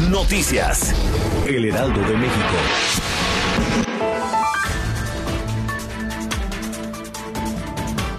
Noticias. El Heraldo de México.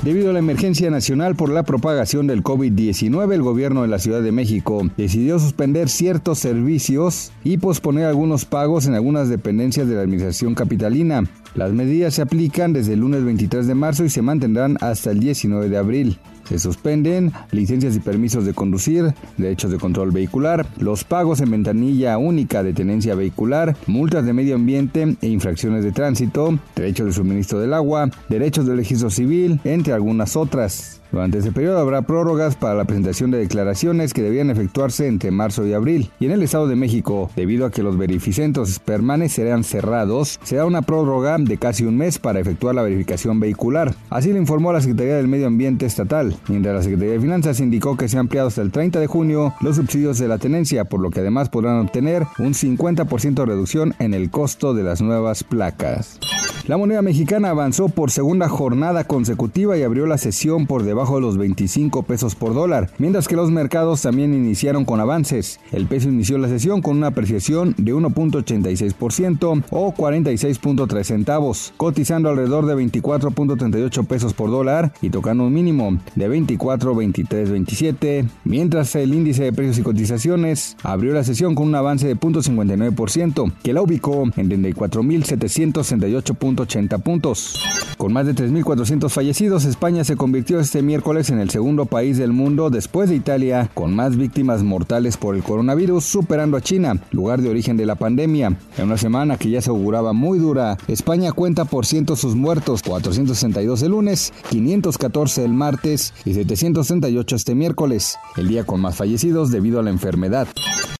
Debido a la emergencia nacional por la propagación del COVID-19, el gobierno de la Ciudad de México decidió suspender ciertos servicios y posponer algunos pagos en algunas dependencias de la Administración Capitalina. Las medidas se aplican desde el lunes 23 de marzo y se mantendrán hasta el 19 de abril. Se suspenden licencias y permisos de conducir, derechos de control vehicular, los pagos en ventanilla única de tenencia vehicular, multas de medio ambiente e infracciones de tránsito, derechos de suministro del agua, derechos del registro civil, entre algunas otras. Durante ese periodo habrá prórrogas para la presentación de declaraciones que debían efectuarse entre marzo y abril. Y en el Estado de México, debido a que los verificentos permanecerán cerrados, será una prórroga de casi un mes para efectuar la verificación vehicular. Así lo informó la Secretaría del Medio Ambiente Estatal, mientras la Secretaría de Finanzas indicó que se han ampliado hasta el 30 de junio los subsidios de la tenencia, por lo que además podrán obtener un 50% de reducción en el costo de las nuevas placas. La moneda mexicana avanzó por segunda jornada consecutiva y abrió la sesión por debajo de los 25 pesos por dólar, mientras que los mercados también iniciaron con avances. El peso inició la sesión con una apreciación de 1.86% o 46.3 centavos, cotizando alrededor de 24.38 pesos por dólar y tocando un mínimo de 24.2327, mientras el índice de precios y cotizaciones abrió la sesión con un avance de 0.59%, que la ubicó en 34.768 80 puntos. Con más de 3.400 fallecidos, España se convirtió este miércoles en el segundo país del mundo después de Italia con más víctimas mortales por el coronavirus, superando a China, lugar de origen de la pandemia. En una semana que ya se auguraba muy dura, España cuenta por ciento sus muertos, 462 el lunes, 514 el martes y 738 este miércoles, el día con más fallecidos debido a la enfermedad.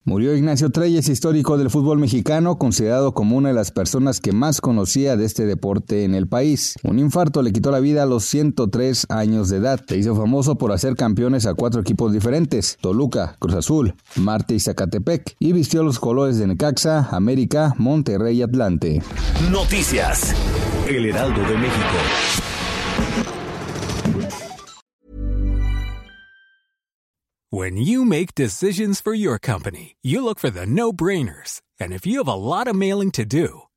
Murió Ignacio Treyes, histórico del fútbol mexicano, considerado como una de las personas que más conocía de este deporte en el país. Un infarto le quitó la vida a los 103 años de edad. Se hizo famoso por hacer campeones a cuatro equipos diferentes, Toluca, Cruz Azul, Marte y Zacatepec, y vistió los colores de Necaxa, América, Monterrey y Atlante. Noticias. El Heraldo de México. When you make decisions for your company, you look for the no-brainers. And if you have a lot of mailing to do,